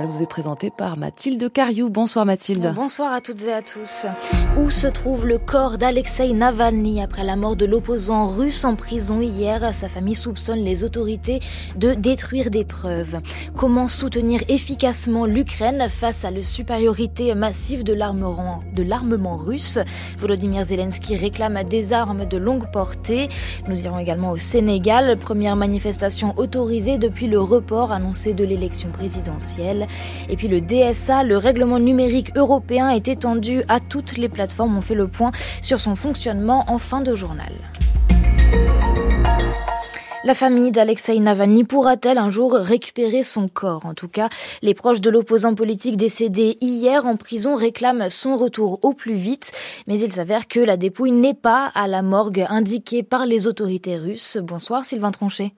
vous est présenté par Mathilde Cariou. Bonsoir Mathilde. Bonsoir à toutes et à tous. Où se trouve le corps d'Alexei Navalny après la mort de l'opposant russe en prison hier? Sa famille soupçonne les autorités de détruire des preuves. Comment soutenir efficacement l'Ukraine face à la supériorité massive de l'armement russe? Volodymyr Zelensky réclame des armes de longue portée. Nous irons également au Sénégal, première manifestation autorisée depuis le report annoncé de l'élection présidentielle. Et puis le DSA, le règlement numérique européen, est étendu à toutes les plateformes. On fait le point sur son fonctionnement en fin de journal. La famille d'Alexei Navalny pourra-t-elle un jour récupérer son corps? En tout cas, les proches de l'opposant politique décédé hier en prison réclament son retour au plus vite, mais il s'avère que la dépouille n'est pas à la morgue indiquée par les autorités russes. Bonsoir Sylvain Tronchet.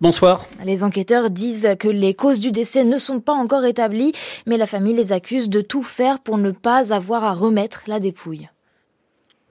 Bonsoir. Les enquêteurs disent que les causes du décès ne sont pas encore établies, mais la famille les accuse de tout faire pour ne pas avoir à remettre la dépouille.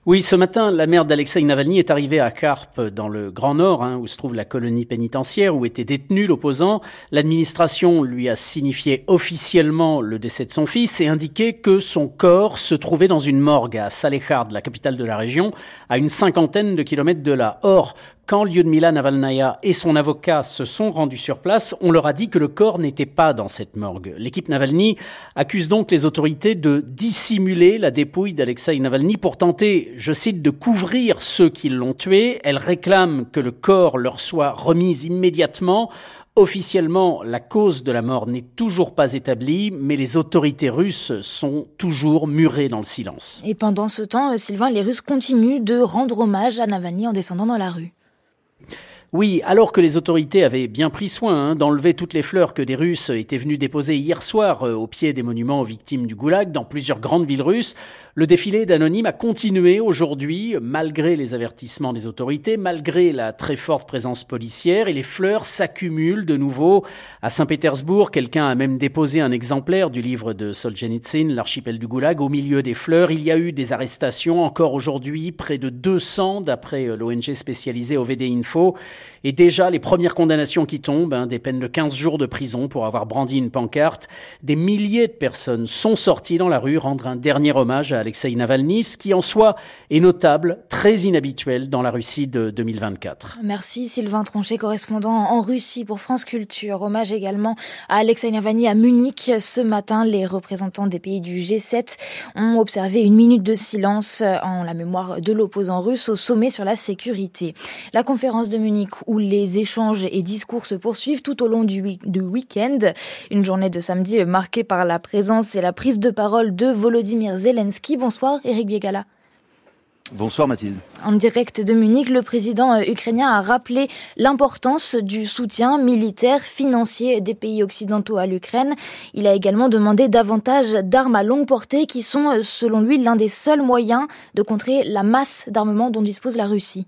Oui, ce matin, la mère d'Alexei Navalny est arrivée à Karp, dans le Grand Nord, hein, où se trouve la colonie pénitentiaire où était détenu l'opposant. L'administration lui a signifié officiellement le décès de son fils et indiqué que son corps se trouvait dans une morgue à Salehard, la capitale de la région, à une cinquantaine de kilomètres de là. Or, quand Lyudmila Navalnaya et son avocat se sont rendus sur place, on leur a dit que le corps n'était pas dans cette morgue. L'équipe Navalny accuse donc les autorités de dissimuler la dépouille d'Alexei Navalny pour tenter, je cite, de couvrir ceux qui l'ont tué. Elle réclame que le corps leur soit remis immédiatement. Officiellement, la cause de la mort n'est toujours pas établie, mais les autorités russes sont toujours murées dans le silence. Et pendant ce temps, Sylvain, les Russes continuent de rendre hommage à Navalny en descendant dans la rue. Oui, alors que les autorités avaient bien pris soin hein, d'enlever toutes les fleurs que des Russes étaient venus déposer hier soir euh, au pied des monuments aux victimes du goulag dans plusieurs grandes villes russes, le défilé d'anonymes a continué aujourd'hui, malgré les avertissements des autorités, malgré la très forte présence policière, et les fleurs s'accumulent de nouveau. À Saint-Pétersbourg, quelqu'un a même déposé un exemplaire du livre de Solzhenitsyn, L'archipel du Goulag, au milieu des fleurs. Il y a eu des arrestations encore aujourd'hui, près de 200 d'après euh, l'ONG spécialisée OVD Info. Et déjà, les premières condamnations qui tombent, hein, des peines de 15 jours de prison pour avoir brandi une pancarte, des milliers de personnes sont sorties dans la rue rendre un dernier hommage à Alexei Navalny, ce qui en soi est notable, très inhabituel dans la Russie de 2024. Merci Sylvain Tronchet, correspondant en Russie pour France Culture. Hommage également à Alexei Navalny à Munich. Ce matin, les représentants des pays du G7 ont observé une minute de silence en la mémoire de l'opposant russe au sommet sur la sécurité. La conférence de Munich où les échanges et discours se poursuivent tout au long du, week-end. Une journée de samedi marquée par la présence et la prise de parole de Volodymyr Zelensky. Bonsoir, Eric Biegala. Bonsoir Mathilde. En direct de Munich, le président euh, ukrainien a rappelé l'importance du soutien militaire, financier des pays occidentaux à l'Ukraine. Il a également demandé davantage d'armes à longue portée qui sont, euh, selon lui, l'un des seuls moyens de contrer la masse d'armement dont dispose la Russie.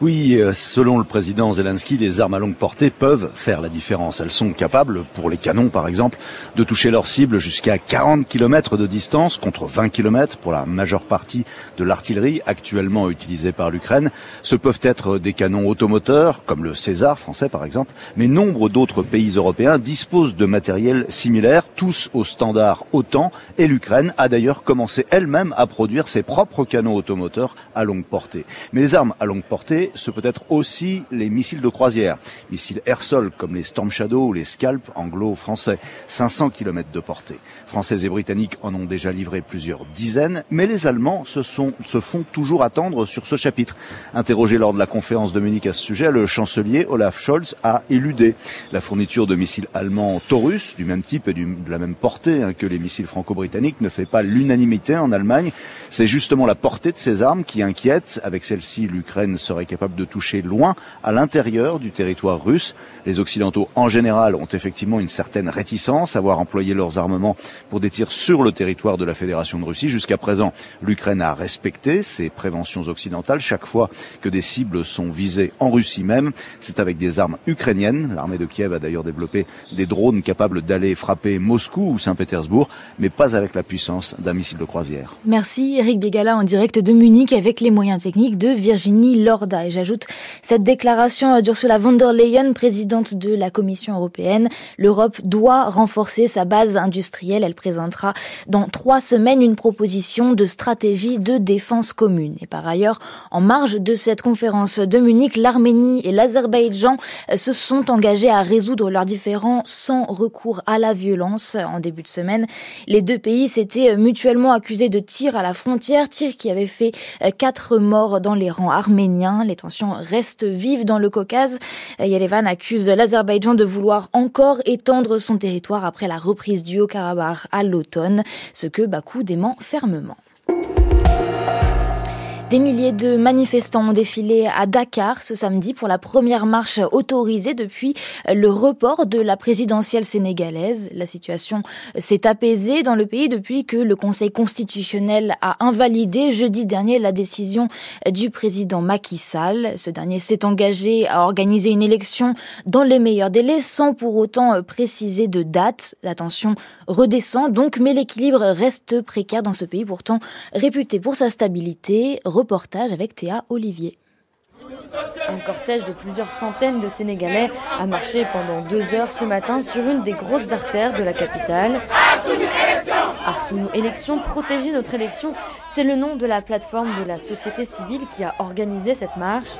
Oui, euh, selon le président Zelensky, les armes à longue portée peuvent faire la différence. Elles sont capables, pour les canons par exemple, de toucher leur cible jusqu'à 40 km de distance contre 20 km pour la majeure partie de l'artillerie actuellement utilisée par l'Ukraine. Ce peuvent être des canons automoteurs, comme le César français par exemple, mais nombre d'autres pays européens disposent de matériel similaire, tous au standard OTAN, et l'Ukraine a d'ailleurs commencé elle-même à produire ses propres canons automoteurs à longue portée. Mais les armes à longue portée ce peut être aussi les missiles de croisière, missiles air-sol comme les Storm Shadow ou les Scalp anglo-français, 500 km de portée. Français et Britanniques en ont déjà livré plusieurs dizaines, mais les Allemands se, sont, se font toujours attendre sur ce chapitre. Interrogé lors de la conférence de Munich à ce sujet, le chancelier Olaf Scholz a éludé la fourniture de missiles allemands Taurus, du même type et de la même portée hein, que les missiles franco-britanniques, ne fait pas l'unanimité en Allemagne. C'est justement la portée de ces armes qui inquiète. Avec celle-ci, l'Ukraine serait capable de toucher loin à l'intérieur du territoire russe. Les Occidentaux en général ont effectivement une certaine réticence à voir employer leurs armements pour des tirs sur le territoire de la Fédération de Russie. Jusqu'à présent, l'Ukraine a respecté ces préventions occidentales chaque fois que des cibles sont visées en Russie même. C'est avec des armes ukrainiennes. L'armée de Kiev a d'ailleurs développé des drones capables d'aller frapper Moscou ou Saint-Pétersbourg, mais pas avec la puissance d'un missile de croisière. Merci Eric Bégala en direct de Munich avec les moyens techniques de Virginie Et j'ajoute cette déclaration d'Ursula von der Leyen, présidente de la Commission européenne. L'Europe doit renforcer sa base industrielle. Elle présentera dans trois semaines une proposition de stratégie de défense commune. Et par ailleurs, en marge de cette conférence de Munich, l'Arménie et l'Azerbaïdjan se sont engagés à résoudre leurs différends sans recours à la violence. En début de semaine, les deux pays s'étaient mutuellement accusés de tirs à la frontière, tirs qui avaient fait quatre morts dans les rangs arméniens. Les tensions restent vives dans le Caucase. Yerevan accuse l'Azerbaïdjan de vouloir encore étendre son territoire après la reprise du Haut-Karabakh à l'automne, ce que Bakou dément fermement. Des milliers de manifestants ont défilé à Dakar ce samedi pour la première marche autorisée depuis le report de la présidentielle sénégalaise. La situation s'est apaisée dans le pays depuis que le Conseil constitutionnel a invalidé jeudi dernier la décision du président Macky Sall. Ce dernier s'est engagé à organiser une élection dans les meilleurs délais sans pour autant préciser de date. La tension redescend donc, mais l'équilibre reste précaire dans ce pays pourtant réputé pour sa stabilité. Reportage avec Théa Olivier. Un cortège de plusieurs centaines de Sénégalais a marché pendant deux heures ce matin sur une des grosses artères de la capitale. Arsounou Élection, protéger notre élection, c'est le nom de la plateforme de la société civile qui a organisé cette marche.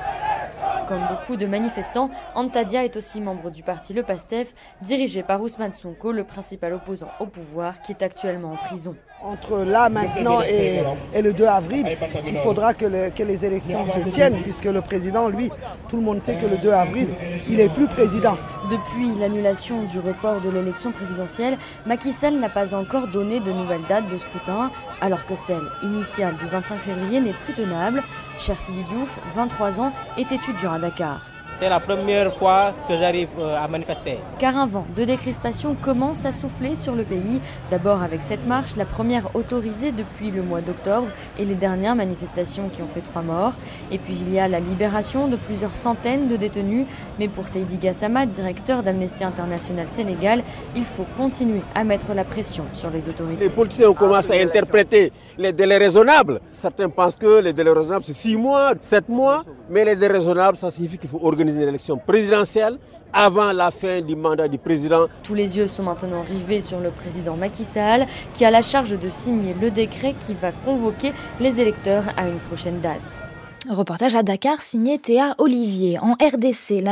Comme beaucoup de manifestants, Antadia est aussi membre du parti Le Pastef, dirigé par Ousmane Sonko, le principal opposant au pouvoir, qui est actuellement en prison. Entre là maintenant et, le 2 avril, il faudra que, les élections se tiennent, puisque le président, lui, tout le monde sait que le 2 avril, il n'est plus président. Depuis l'annulation du report de l'élection présidentielle, Macky Sall n'a pas encore donné de nouvelles dates de scrutin, alors que celle initiale du 25 février n'est plus tenable. Cher Sidi Diouf, 23 ans, est étudiant à Dakar. C'est la première fois que j'arrive euh, à manifester. Car un vent de décrispation commence à souffler sur le pays. D'abord avec cette marche, la première autorisée depuis le mois d'octobre et les dernières manifestations qui ont fait trois morts. Et puis il y a la libération de plusieurs centaines de détenus. Mais pour Seydi Gassama, directeur d'Amnesty International Sénégal, il faut continuer à mettre la pression sur les autorités. Les politiciens ont commencé à interpréter les délais raisonnables. Certains pensent que les délais raisonnables c'est six mois, sept mois, mais les délais raisonnables ça signifie qu'il faut organiser une élection présidentielle avant la fin du mandat du président. Tous les yeux sont maintenant rivés sur le président Macky Sall qui a la charge de signer le décret qui va convoquer les électeurs à une prochaine date. Reportage à Dakar signé Théa Olivier. En RDC,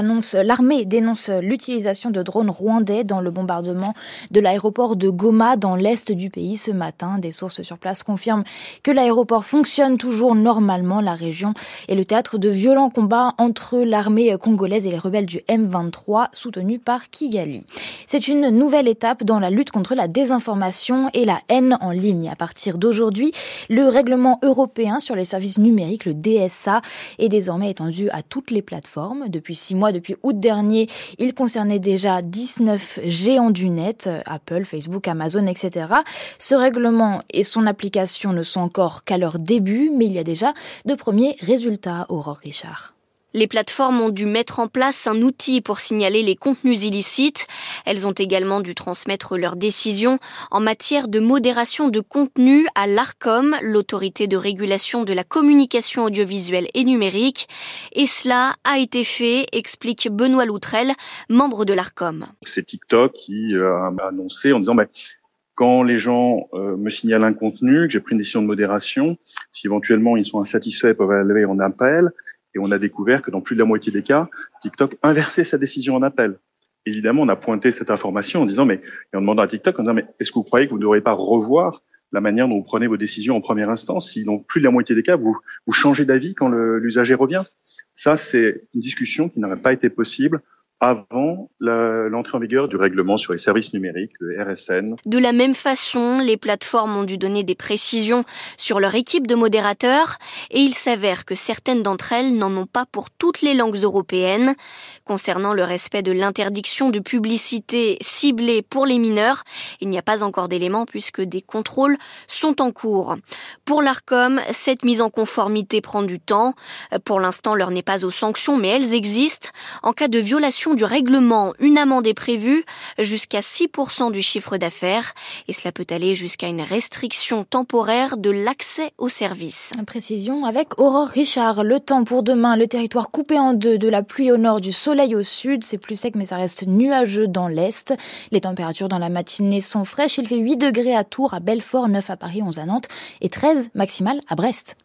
l'armée dénonce l'utilisation de drones rwandais dans le bombardement de l'aéroport de Goma dans l'est du pays ce matin. Des sources sur place confirment que l'aéroport fonctionne toujours normalement. La région est le théâtre de violents combats entre l'armée congolaise et les rebelles du M23 soutenus par Kigali. C'est une nouvelle étape dans la lutte contre la désinformation et la haine en ligne. À partir d'aujourd'hui, le règlement européen sur les services numériques, le DS est désormais étendu à toutes les plateformes. Depuis six mois, depuis août dernier, il concernait déjà 19 géants du net, Apple, Facebook, Amazon, etc. Ce règlement et son application ne sont encore qu'à leur début, mais il y a déjà de premiers résultats, Aurore Richard. Les plateformes ont dû mettre en place un outil pour signaler les contenus illicites. Elles ont également dû transmettre leurs décisions en matière de modération de contenu à l'ARCOM, l'autorité de régulation de la communication audiovisuelle et numérique. Et cela a été fait, explique Benoît Loutrel, membre de l'ARCOM. C'est TikTok qui euh, a annoncé en disant bah, quand les gens euh, me signalent un contenu, que j'ai pris une décision de modération, si éventuellement ils sont insatisfaits, ils peuvent aller en appel. Et on a découvert que dans plus de la moitié des cas, TikTok inversait sa décision en appel. Évidemment, on a pointé cette information en disant, mais, et en demandant à TikTok, en disant, mais est-ce que vous croyez que vous ne devriez pas revoir la manière dont vous prenez vos décisions en première instance si dans plus de la moitié des cas, vous, vous changez d'avis quand l'usager revient? Ça, c'est une discussion qui n'aurait pas été possible avant l'entrée en vigueur du règlement sur les services numériques, le RSN. De la même façon, les plateformes ont dû donner des précisions sur leur équipe de modérateurs et il s'avère que certaines d'entre elles n'en ont pas pour toutes les langues européennes. Concernant le respect de l'interdiction de publicité ciblée pour les mineurs, il n'y a pas encore d'éléments puisque des contrôles sont en cours. Pour l'ARCOM, cette mise en conformité prend du temps. Pour l'instant, l'heure n'est pas aux sanctions, mais elles existent. En cas de violation du règlement, une amende est prévue jusqu'à 6% du chiffre d'affaires et cela peut aller jusqu'à une restriction temporaire de l'accès aux services. Précision avec Aurore Richard. Le temps pour demain, le territoire coupé en deux, de la pluie au nord, du soleil au sud. C'est plus sec mais ça reste nuageux dans l'est. Les températures dans la matinée sont fraîches. Il fait 8 degrés à Tours, à Belfort, 9 à Paris, 11 à Nantes et 13 maximales à Brest.